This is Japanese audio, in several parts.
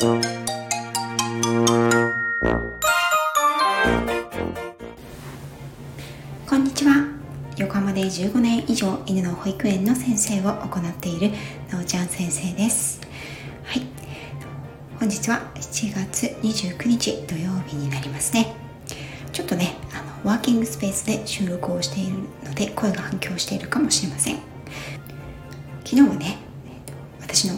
こんにちは。横浜で15年以上犬の保育園の先生を行っているなおちゃん先生です。はい。本日は7月29日土曜日になりますね。ちょっとねあのワーキングスペースで収録をしているので声が反響しているかもしれません。昨日はね私の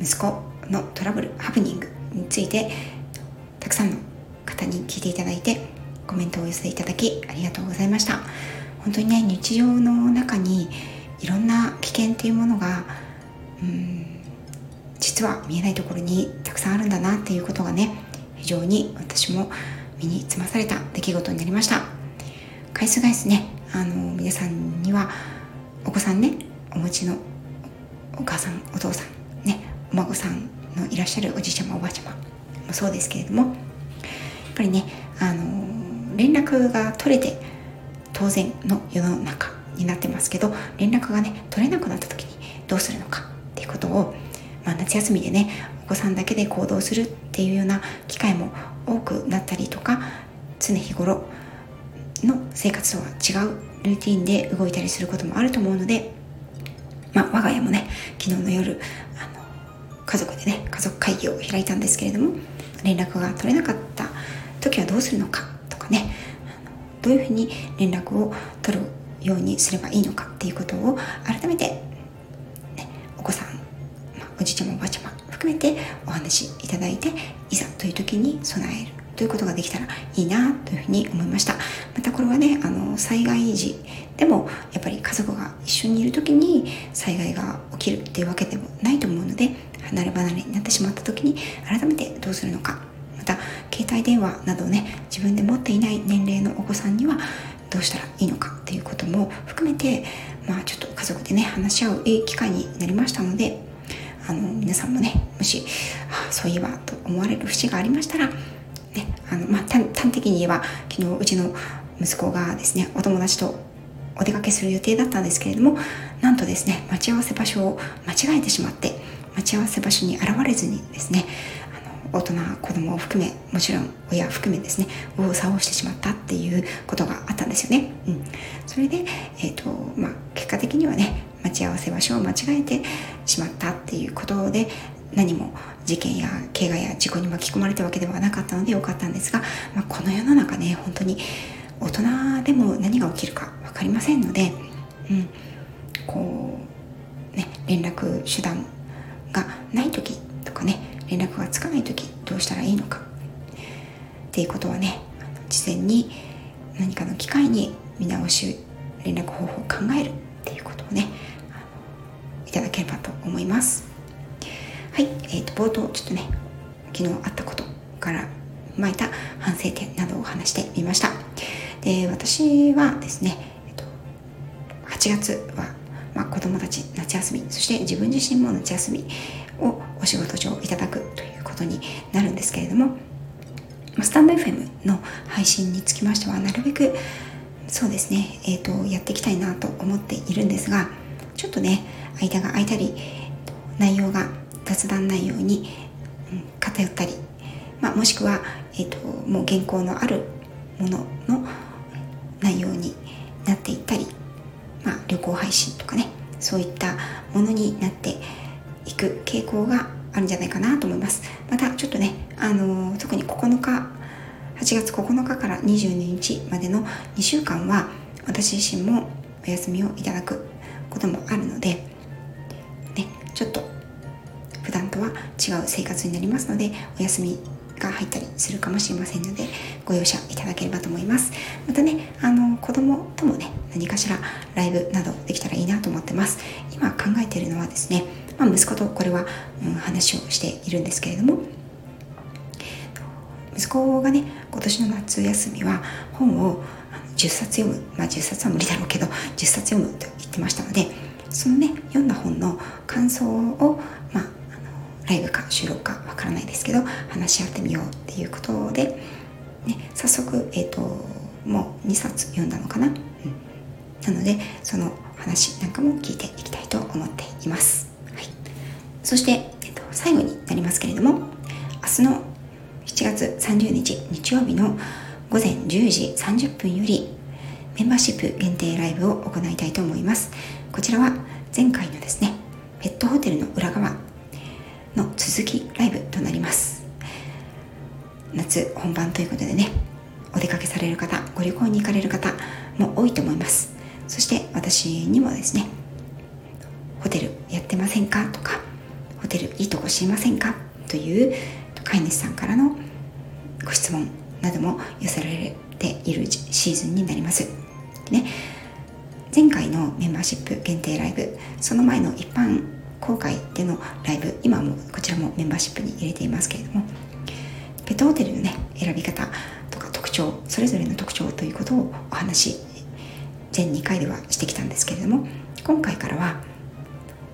息子のトラブルハプニングについてたくさんの方に聞いていただいてコメントをお寄せいただきありがとうございました。本当にね日常の中にいろんな危険っていうものがうん実は見えないところにたくさんあるんだなっていうことがね非常に私も身につまされた出来事になりました。回数返すねあの皆さんにはお子さんねお持ちのお母さんお父さんねお孫さんのいらっしゃるおじいちゃまおばあちゃまもそうですけれどもやっぱりねあの連絡が取れて当然の世の中になってますけど連絡がね取れなくなった時にどうするのかっていうことを、まあ、夏休みでねお子さんだけで行動するっていうような機会も多くなったりとか常日頃の生活とは違うルーティンで動いたりすることもあると思うので、まあ、我が家もね昨日の夜家族でね家族会議を開いたんですけれども連絡が取れなかった時はどうするのかとかねどういうふうに連絡を取るようにすればいいのかっていうことを改めて、ね、お子さん、まあ、おじいちゃまおばあちゃま含めてお話しいただいていざという時に備える。ということができたらいいなというふうに思いました。またこれはねあの災害時でもやっぱり家族が一緒にいる時に災害が起きるっていうわけでもないと思うので離れ離れになってしまった時に改めてどうするのか。また携帯電話などをね自分で持っていない年齢のお子さんにはどうしたらいいのかっていうことも含めてまあちょっと家族でね話し合ういい機会になりましたのであの皆さんもねもしあそういえばと思われる節がありましたらねあのまあ端的に言えば昨日うちの息子がですねお友達とお出かけする予定だったんですけれどもなんとですね待ち合わせ場所を間違えてしまって待ち合わせ場所に現れずにですね大人子供を含めもちろん親含めですね右往左往してしまったっていうことがあったんですよね、うん、それで、えーとまあ、結果的にはね待ち合わせ場所を間違えてしまったっていうことで何も事件や怪我や事故に巻き込まれたわけではなかったのでよかったんですが、まあ、この世の中ね本当に大人でも何が起きるか分かりませんので、うん、こうね連絡手段がない時とかね連絡がつかない時どうしたらいいのか。っていうことはね事前に何かの機会に見直し連絡方法を考えるっていうことをねいただければと思います。はい、えーと、冒頭ちょっとね昨日あったことから踏まえた反省点などを話してみました。で私はですね、えーと、8月は、まあ、子供たち夏休みそして自分自身も夏休みをお仕事上いただくということになるんですけれどもスタンド FM の配信につきましてはなるべくそうですね、えーと、やっていきたいなと思っているんですがちょっとね間が空いたり内容が雑談内容に、うん、偏ったり、まあ、もしくは、えーともう原稿のあるものの内容になっていったり、まあ、旅行配信とかねそういったものになっていく傾向があるんじゃないかなと思います。またちょっとね、あの特に9日8月9日から22日までの2週間は私自身もお休みをいただくこともあるので、ね、ちょっととは違う生活になりますのでお休みが入ったりするかもしれませんのでご容赦いただければと思います。またねあの子供ともね何かしらライブなどできたらいいなと思ってます。今考えているのはですねまあ、息子とこれは、うん、話をしているんですけれども息子がね今年の夏休みは本を10冊読むまあ10冊は無理だろうけど10冊読むと言ってましたのでそのね読んだ本の感想を、まあ、ライブか収録かわからないですけど話し合ってみようっていうことで、ね、早速、えーと、もう2冊読んだのかな、うん、なのでその話なんかも聞いていきたいと思っています。はい。そして、えっと、最後になりますけれども明日の7月30日日曜日の午前10時30分よりメンバーシップ限定ライブを行いたいと思います。こちらは前回のですねペットホテルの裏側の続きライブとなります。夏本番ということでねお出かけされる方ご旅行に行かれる方も多いと思います。そして私にもですねホテルやってませんかとかホテルいいとこ知りませんか？という飼い主さんからのご質問なども寄せられているシーズンになります。ね。前回のメンバーシップ限定ライブその前の一般公開でのライブ今もこちらもメンバーシップに入れていますけれどもペットホテルのね選び方とか特徴それぞれの特徴ということをお話し全2回ではしてきたんですけれども今回からは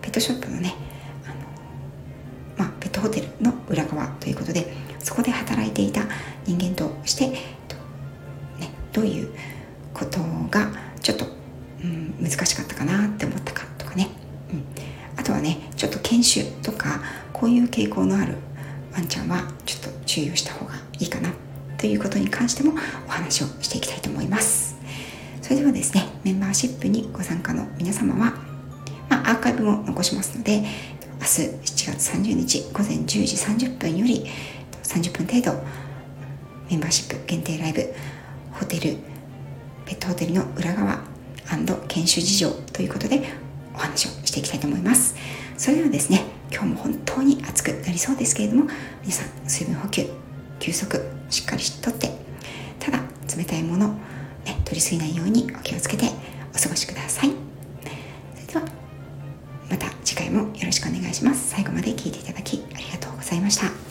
ペットショップのねあの、まあ、ペットホテルの裏側ということでそこで働いていた人間として、ね、どういうことがちょっと、うん、難しかったかなって思ったかとかね、うん、あとはねちょっと研修とかこういう傾向のあるワンちゃんはちょっと注意をした方がいいかなということに関してもお話をしていきたいと思います。それではですねメンバーシップにご参加の皆様は、まあ、アーカイブも残しますので明日7月30日午前10時30分より30分程度メンバーシップ限定ライブホテルペットホテルの裏側研修事情ということでお話をしていきたいと思います。それではですね今日も本当に暑くなりそうですけれども皆さん水分補給休息しっかりしとってただ冷たいもの、ね、取りすぎないようにお気をつけてお過ごしください。それではまた次回もよろしくお願いします。最後まで聞いていただきありがとうございました。